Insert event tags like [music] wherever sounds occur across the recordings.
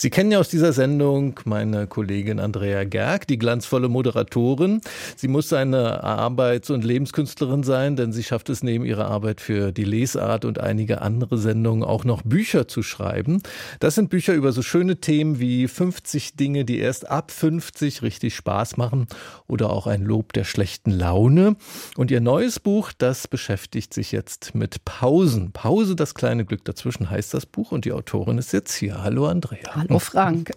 Sie kennen ja aus dieser Sendung meine Kollegin Andrea Gerg, die glanzvolle Moderatorin. Sie muss eine Arbeits- und Lebenskünstlerin sein, denn sie schafft es neben ihrer Arbeit für die Lesart und einige andere Sendungen auch noch Bücher zu schreiben. Das sind Bücher über so schöne Themen wie 50 Dinge, die erst ab 50 richtig Spaß machen oder auch ein Lob der schlechten Laune. Und ihr neues Buch, das beschäftigt sich jetzt mit Pausen. Pause, das kleine Glück dazwischen heißt das Buch und die Autorin ist jetzt hier. Hallo Andrea. Hallo. Hallo Frank.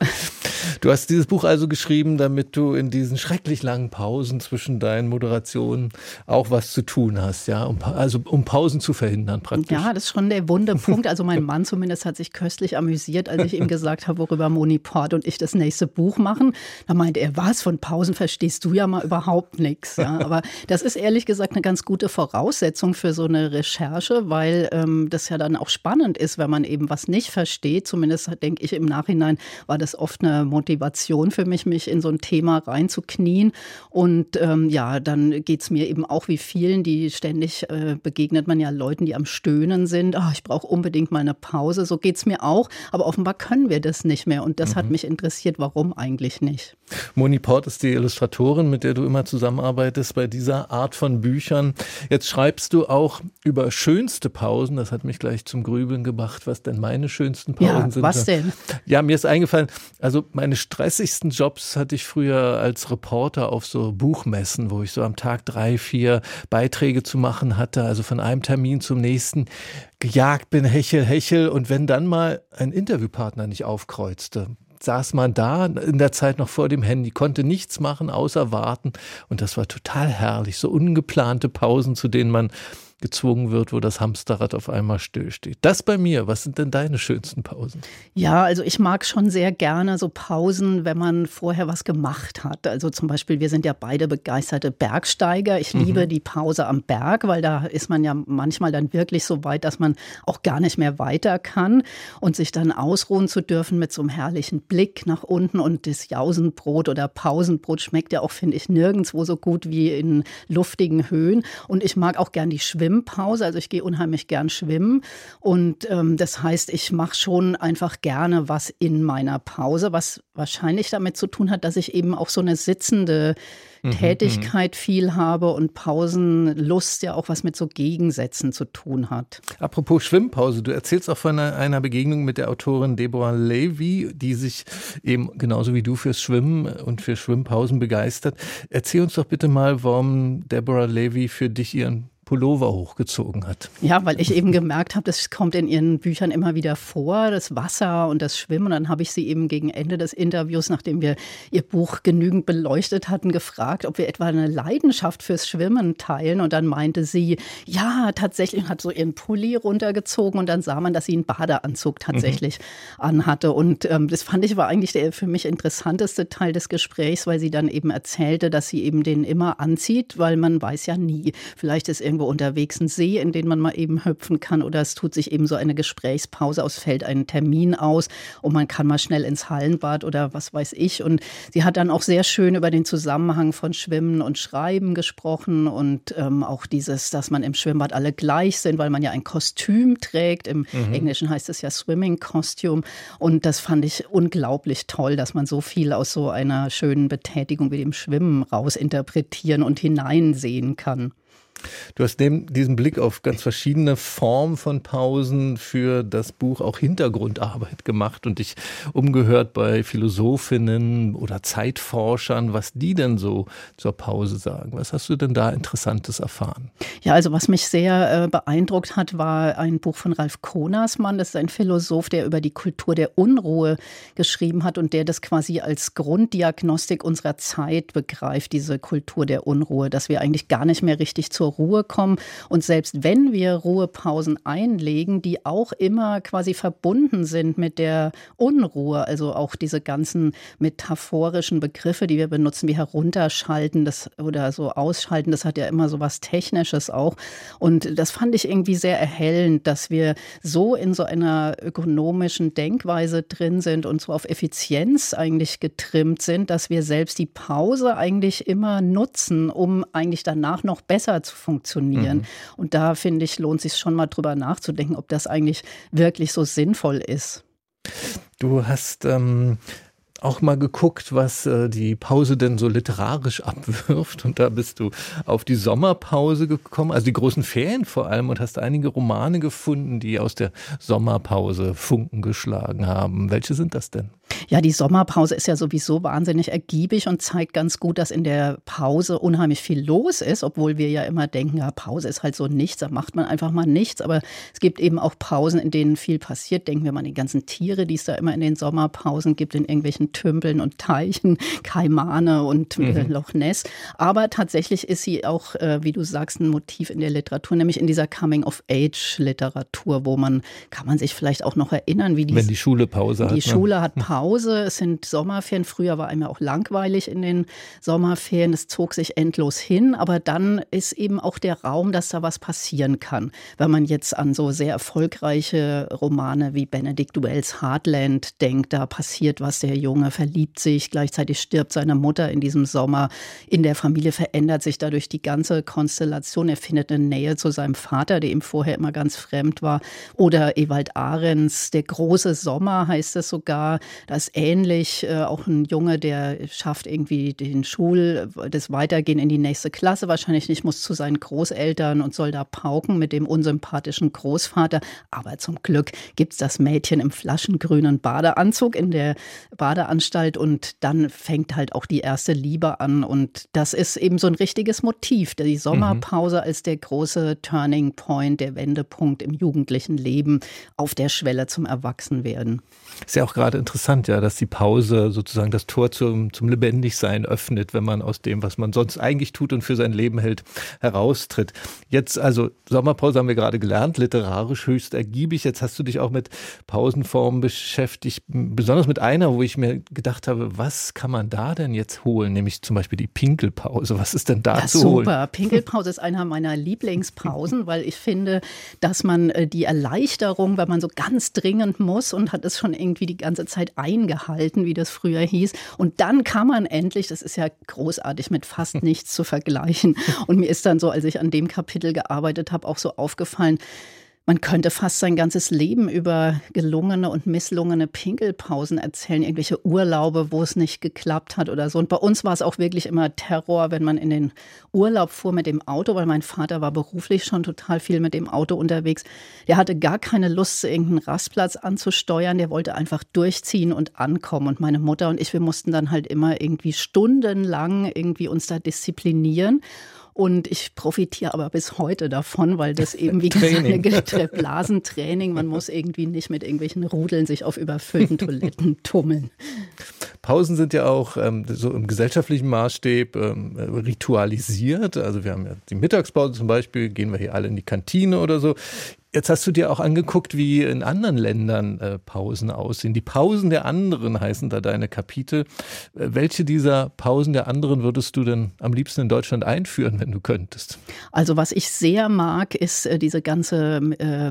Du hast dieses Buch also geschrieben, damit du in diesen schrecklich langen Pausen zwischen deinen Moderationen auch was zu tun hast, ja, um, also um Pausen zu verhindern praktisch. Ja, das ist schon der wunde Punkt. Also mein Mann zumindest hat sich köstlich amüsiert, als ich ihm gesagt habe, worüber Moni Port und ich das nächste Buch machen. Da meinte er, was von Pausen verstehst du ja mal überhaupt nichts. Ja, aber das ist ehrlich gesagt eine ganz gute Voraussetzung für so eine Recherche, weil ähm, das ja dann auch spannend ist, wenn man eben was nicht versteht. Zumindest denke ich im Nachhinein Nachhinein war das oft eine Motivation für mich, mich in so ein Thema reinzuknien. Und ähm, ja, dann geht es mir eben auch wie vielen, die ständig äh, begegnet man ja Leuten, die am Stöhnen sind. Oh, ich brauche unbedingt mal eine Pause. So geht es mir auch. Aber offenbar können wir das nicht mehr. Und das mhm. hat mich interessiert, warum eigentlich nicht. Moni Port ist die Illustratorin, mit der du immer zusammenarbeitest bei dieser Art von Büchern. Jetzt schreibst du auch über schönste Pausen. Das hat mich gleich zum Grübeln gebracht, was denn meine schönsten Pausen ja, sind. Was denn? Ja, mir ist eingefallen, also meine stressigsten Jobs hatte ich früher als Reporter auf so Buchmessen, wo ich so am Tag drei, vier Beiträge zu machen hatte, also von einem Termin zum nächsten gejagt bin, hechel, hechel. Und wenn dann mal ein Interviewpartner nicht aufkreuzte, saß man da in der Zeit noch vor dem Handy, konnte nichts machen außer warten. Und das war total herrlich. So ungeplante Pausen, zu denen man gezwungen wird, wo das Hamsterrad auf einmal stillsteht. Das bei mir. Was sind denn deine schönsten Pausen? Ja, also ich mag schon sehr gerne so Pausen, wenn man vorher was gemacht hat. Also zum Beispiel, wir sind ja beide begeisterte Bergsteiger. Ich mhm. liebe die Pause am Berg, weil da ist man ja manchmal dann wirklich so weit, dass man auch gar nicht mehr weiter kann und sich dann ausruhen zu dürfen mit so einem herrlichen Blick nach unten und das Jausenbrot oder Pausenbrot schmeckt ja auch, finde ich, nirgendwo so gut wie in luftigen Höhen. Und ich mag auch gern die Schwimmen Schwimmpause. Also ich gehe unheimlich gern schwimmen. Und ähm, das heißt, ich mache schon einfach gerne was in meiner Pause, was wahrscheinlich damit zu tun hat, dass ich eben auch so eine sitzende mhm, Tätigkeit mhm. viel habe und Pausenlust ja auch was mit so Gegensätzen zu tun hat. Apropos Schwimmpause, du erzählst auch von einer, einer Begegnung mit der Autorin Deborah Levy, die sich eben genauso wie du fürs Schwimmen und für Schwimmpausen begeistert. Erzähl uns doch bitte mal, warum Deborah Levy für dich ihren Pullover hochgezogen hat. Ja, weil ich eben gemerkt habe, das kommt in ihren Büchern immer wieder vor, das Wasser und das Schwimmen. Und dann habe ich sie eben gegen Ende des Interviews, nachdem wir ihr Buch genügend beleuchtet hatten, gefragt, ob wir etwa eine Leidenschaft fürs Schwimmen teilen. Und dann meinte sie, ja, tatsächlich, und hat so ihren Pulli runtergezogen und dann sah man, dass sie einen Badeanzug tatsächlich mhm. anhatte. Und ähm, das fand ich war eigentlich der für mich interessanteste Teil des Gesprächs, weil sie dann eben erzählte, dass sie eben den immer anzieht, weil man weiß ja nie, vielleicht ist irgendwo irgendwo unterwegs einen See, in den man mal eben hüpfen kann oder es tut sich eben so eine Gesprächspause aus, fällt ein Termin aus und man kann mal schnell ins Hallenbad oder was weiß ich. Und sie hat dann auch sehr schön über den Zusammenhang von Schwimmen und Schreiben gesprochen und ähm, auch dieses, dass man im Schwimmbad alle gleich sind, weil man ja ein Kostüm trägt. Im mhm. Englischen heißt es ja Swimming Costume. Und das fand ich unglaublich toll, dass man so viel aus so einer schönen Betätigung wie dem Schwimmen rausinterpretieren und hineinsehen kann. Du hast neben diesem Blick auf ganz verschiedene Formen von Pausen für das Buch auch Hintergrundarbeit gemacht und dich umgehört bei Philosophinnen oder Zeitforschern, was die denn so zur Pause sagen. Was hast du denn da Interessantes erfahren? Ja, also was mich sehr äh, beeindruckt hat, war ein Buch von Ralf Konersmann. Das ist ein Philosoph, der über die Kultur der Unruhe geschrieben hat und der das quasi als Grunddiagnostik unserer Zeit begreift, diese Kultur der Unruhe, dass wir eigentlich gar nicht mehr richtig zur Ruhe kommen. Und selbst wenn wir Ruhepausen einlegen, die auch immer quasi verbunden sind mit der Unruhe, also auch diese ganzen metaphorischen Begriffe, die wir benutzen, wie herunterschalten das, oder so ausschalten, das hat ja immer so was Technisches auch. Und das fand ich irgendwie sehr erhellend, dass wir so in so einer ökonomischen Denkweise drin sind und so auf Effizienz eigentlich getrimmt sind, dass wir selbst die Pause eigentlich immer nutzen, um eigentlich danach noch besser zu funktionieren. Mhm. Und da finde ich, lohnt sich schon mal drüber nachzudenken, ob das eigentlich wirklich so sinnvoll ist. Du hast ähm, auch mal geguckt, was äh, die Pause denn so literarisch [laughs] abwirft. Und da bist du auf die Sommerpause gekommen, also die großen Ferien vor allem, und hast einige Romane gefunden, die aus der Sommerpause Funken geschlagen haben. Welche sind das denn? Ja, die Sommerpause ist ja sowieso wahnsinnig ergiebig und zeigt ganz gut, dass in der Pause unheimlich viel los ist, obwohl wir ja immer denken, ja, Pause ist halt so nichts, da macht man einfach mal nichts. Aber es gibt eben auch Pausen, in denen viel passiert. Denken wir mal an die ganzen Tiere, die es da immer in den Sommerpausen gibt, in irgendwelchen Tümpeln und Teichen, [laughs] Kaimane und äh, mhm. Loch Ness. Aber tatsächlich ist sie auch, äh, wie du sagst, ein Motiv in der Literatur, nämlich in dieser Coming-of-Age-Literatur, wo man, kann man sich vielleicht auch noch erinnern, wie die, Wenn die Schule Pause hat. Die ne? Schule hat Pause. Hause. Es sind Sommerferien. Früher war einem ja auch langweilig in den Sommerferien. Es zog sich endlos hin. Aber dann ist eben auch der Raum, dass da was passieren kann. Wenn man jetzt an so sehr erfolgreiche Romane wie Benedict Wells Heartland denkt, da passiert was. Der Junge verliebt sich, gleichzeitig stirbt seine Mutter in diesem Sommer. In der Familie verändert sich dadurch die ganze Konstellation. Er findet eine Nähe zu seinem Vater, der ihm vorher immer ganz fremd war. Oder Ewald Ahrens, Der große Sommer heißt es sogar. Da ist ähnlich. Äh, auch ein Junge, der schafft irgendwie den Schul, das Weitergehen in die nächste Klasse wahrscheinlich nicht, muss zu seinen Großeltern und soll da pauken mit dem unsympathischen Großvater. Aber zum Glück gibt es das Mädchen im flaschengrünen Badeanzug in der Badeanstalt und dann fängt halt auch die erste Liebe an. Und das ist eben so ein richtiges Motiv. Die Sommerpause mhm. als der große Turning Point, der Wendepunkt im jugendlichen Leben auf der Schwelle zum Erwachsenwerden. Ist ja auch gerade interessant, ja, dass die Pause sozusagen das Tor zum, zum Lebendigsein öffnet, wenn man aus dem, was man sonst eigentlich tut und für sein Leben hält, heraustritt. Jetzt, also Sommerpause haben wir gerade gelernt, literarisch höchst ergiebig. Jetzt hast du dich auch mit Pausenformen beschäftigt, besonders mit einer, wo ich mir gedacht habe, was kann man da denn jetzt holen? Nämlich zum Beispiel die Pinkelpause. Was ist denn da ja, zu super. holen? Super, Pinkelpause ist einer meiner Lieblingspausen, [laughs] weil ich finde, dass man äh, die Erleichterung, wenn man so ganz dringend muss und hat es schon irgendwie die ganze Zeit eingehalten, wie das früher hieß. Und dann kann man endlich, das ist ja großartig, mit fast nichts zu vergleichen. [laughs] Und mir ist dann so, als ich an dem Kapitel gearbeitet habe, auch so aufgefallen, man könnte fast sein ganzes Leben über gelungene und misslungene Pinkelpausen erzählen, irgendwelche Urlaube, wo es nicht geklappt hat oder so. Und bei uns war es auch wirklich immer Terror, wenn man in den Urlaub fuhr mit dem Auto, weil mein Vater war beruflich schon total viel mit dem Auto unterwegs. Der hatte gar keine Lust, irgendeinen Rastplatz anzusteuern. Der wollte einfach durchziehen und ankommen. Und meine Mutter und ich, wir mussten dann halt immer irgendwie stundenlang irgendwie uns da disziplinieren. Und ich profitiere aber bis heute davon, weil das eben wie gesagt Blasentraining, man muss irgendwie nicht mit irgendwelchen Rudeln sich auf überfüllten Toiletten [laughs] tummeln. Pausen sind ja auch ähm, so im gesellschaftlichen Maßstab ähm, ritualisiert. Also wir haben ja die Mittagspause zum Beispiel, gehen wir hier alle in die Kantine oder so. Jetzt hast du dir auch angeguckt, wie in anderen Ländern äh, Pausen aussehen. Die Pausen der anderen heißen da deine Kapitel. Äh, welche dieser Pausen der anderen würdest du denn am liebsten in Deutschland einführen, wenn du könntest? Also was ich sehr mag, ist äh, diese ganze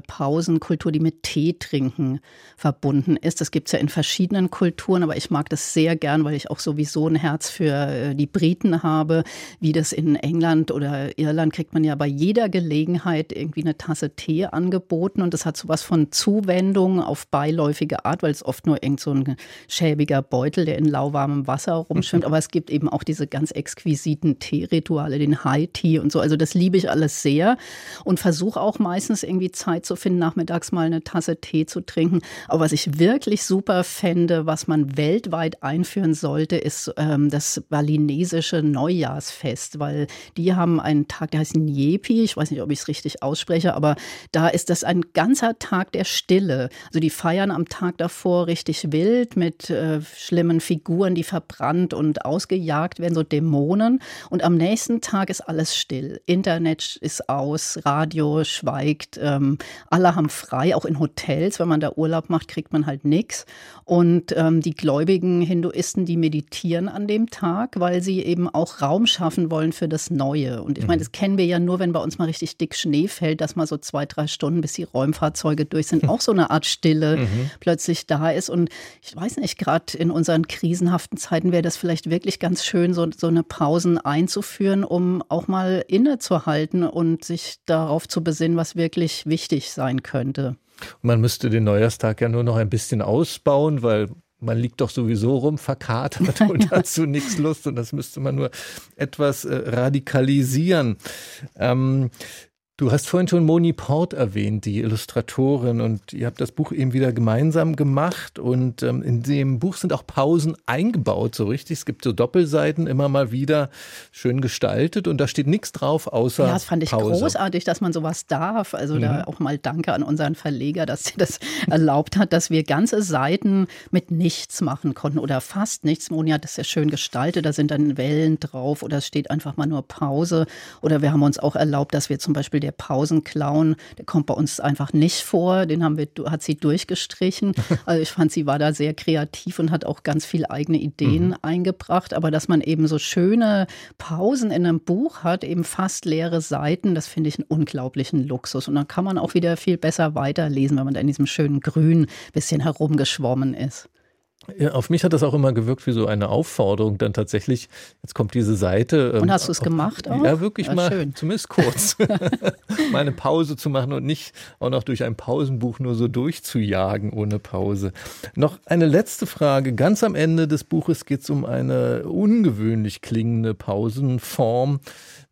Pausenkultur, die mit Tee trinken verbunden ist. Das gibt es ja in verschiedenen Kulturen, aber ich mag das sehr gern, weil ich auch sowieso ein Herz für die Briten habe. Wie das in England oder Irland kriegt man ja bei jeder Gelegenheit irgendwie eine Tasse Tee an angeboten und das hat sowas von Zuwendung auf beiläufige Art, weil es oft nur irgend so ein schäbiger Beutel, der in lauwarmem Wasser rumschwimmt. [laughs] Aber es gibt eben auch diese ganz exquisiten Teerituale, den High Tea und so. Also das liebe ich alles sehr und versuche auch meistens irgendwie Zeit zu finden, nachmittags mal eine Tasse Tee zu trinken. Aber was ich wirklich super fände, was man weltweit einführen sollte, ist ähm, das balinesische Neujahrsfest, weil die haben einen Tag, der heißt Nyepi. Ich weiß nicht, ob ich es richtig ausspreche, aber da ist ist das ein ganzer Tag der Stille. Also die feiern am Tag davor richtig wild mit äh, schlimmen Figuren, die verbrannt und ausgejagt werden, so Dämonen. Und am nächsten Tag ist alles still. Internet ist aus, Radio schweigt, ähm, alle haben frei, auch in Hotels. Wenn man da Urlaub macht, kriegt man halt nichts. Und ähm, die gläubigen Hinduisten, die meditieren an dem Tag, weil sie eben auch Raum schaffen wollen für das Neue. Und ich meine, mhm. das kennen wir ja nur, wenn bei uns mal richtig dick Schnee fällt, dass mal so zwei, drei Stunden Stunden, bis die Räumfahrzeuge durch sind, [laughs] auch so eine Art Stille mhm. plötzlich da ist. Und ich weiß nicht, gerade in unseren krisenhaften Zeiten wäre das vielleicht wirklich ganz schön, so, so eine Pausen einzuführen, um auch mal innezuhalten und sich darauf zu besinnen, was wirklich wichtig sein könnte. Man müsste den Neujahrstag ja nur noch ein bisschen ausbauen, weil man liegt doch sowieso rum, verkatert [laughs] und hat zu nichts Lust und das müsste man nur etwas äh, radikalisieren. Ähm, Du hast vorhin schon Moni Port erwähnt, die Illustratorin, und ihr habt das Buch eben wieder gemeinsam gemacht. Und ähm, in dem Buch sind auch Pausen eingebaut, so richtig. Es gibt so Doppelseiten immer mal wieder schön gestaltet und da steht nichts drauf außer. Ja, das fand ich Pause. großartig, dass man sowas darf. Also mhm. da auch mal Danke an unseren Verleger, dass sie das erlaubt hat, dass wir ganze Seiten mit nichts machen konnten oder fast nichts. Moni hat das ja schön gestaltet. Da sind dann Wellen drauf oder es steht einfach mal nur Pause. Oder wir haben uns auch erlaubt, dass wir zum Beispiel der der Pausenclown, der kommt bei uns einfach nicht vor. Den haben wir, hat sie durchgestrichen. [laughs] Also ich fand, sie war da sehr kreativ und hat auch ganz viele eigene Ideen mhm. eingebracht. Aber dass man eben so schöne Pausen in einem Buch hat, eben fast leere Seiten, das finde ich einen unglaublichen Luxus. Und dann kann man auch wieder viel besser weiterlesen, wenn man da in diesem schönen Grün bisschen herumgeschwommen ist. Ja, auf mich hat das auch immer gewirkt wie so eine Aufforderung, dann tatsächlich, jetzt kommt diese Seite. Ähm, und hast du es gemacht auch? Ja, wirklich ja, mal, schön. zumindest kurz, [laughs] [laughs] mal eine Pause zu machen und nicht auch noch durch ein Pausenbuch nur so durchzujagen ohne Pause. Noch eine letzte Frage. Ganz am Ende des Buches geht es um eine ungewöhnlich klingende Pausenform,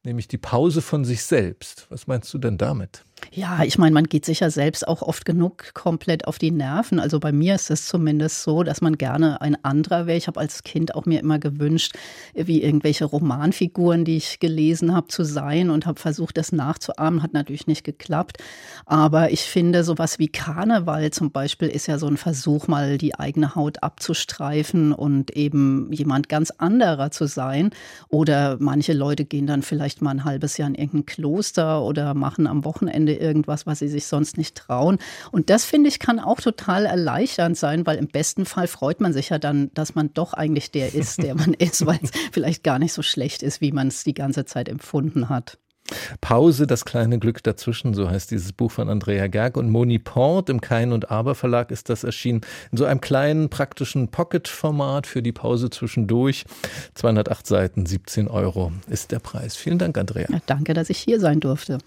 nämlich die Pause von sich selbst. Was meinst du denn damit? Ja, ich meine, man geht sicher selbst auch oft genug komplett auf die Nerven. Also bei mir ist es zumindest so, dass man gerne ein anderer wäre. Ich habe als Kind auch mir immer gewünscht, wie irgendwelche Romanfiguren, die ich gelesen habe, zu sein und habe versucht, das nachzuahmen. Hat natürlich nicht geklappt. Aber ich finde, sowas wie Karneval zum Beispiel ist ja so ein Versuch, mal die eigene Haut abzustreifen und eben jemand ganz anderer zu sein. Oder manche Leute gehen dann vielleicht mal ein halbes Jahr in irgendein Kloster oder machen am Wochenende Wochenende irgendwas, was sie sich sonst nicht trauen. Und das finde ich kann auch total erleichternd sein, weil im besten Fall freut man sich ja dann, dass man doch eigentlich der ist, der man [laughs] ist, weil es vielleicht gar nicht so schlecht ist, wie man es die ganze Zeit empfunden hat. Pause, das kleine Glück dazwischen, so heißt dieses Buch von Andrea Gerg und Moni Port im Kein und Aber Verlag ist das erschienen. In so einem kleinen praktischen Pocket-Format für die Pause zwischendurch. 208 Seiten, 17 Euro ist der Preis. Vielen Dank, Andrea. Ja, danke, dass ich hier sein durfte.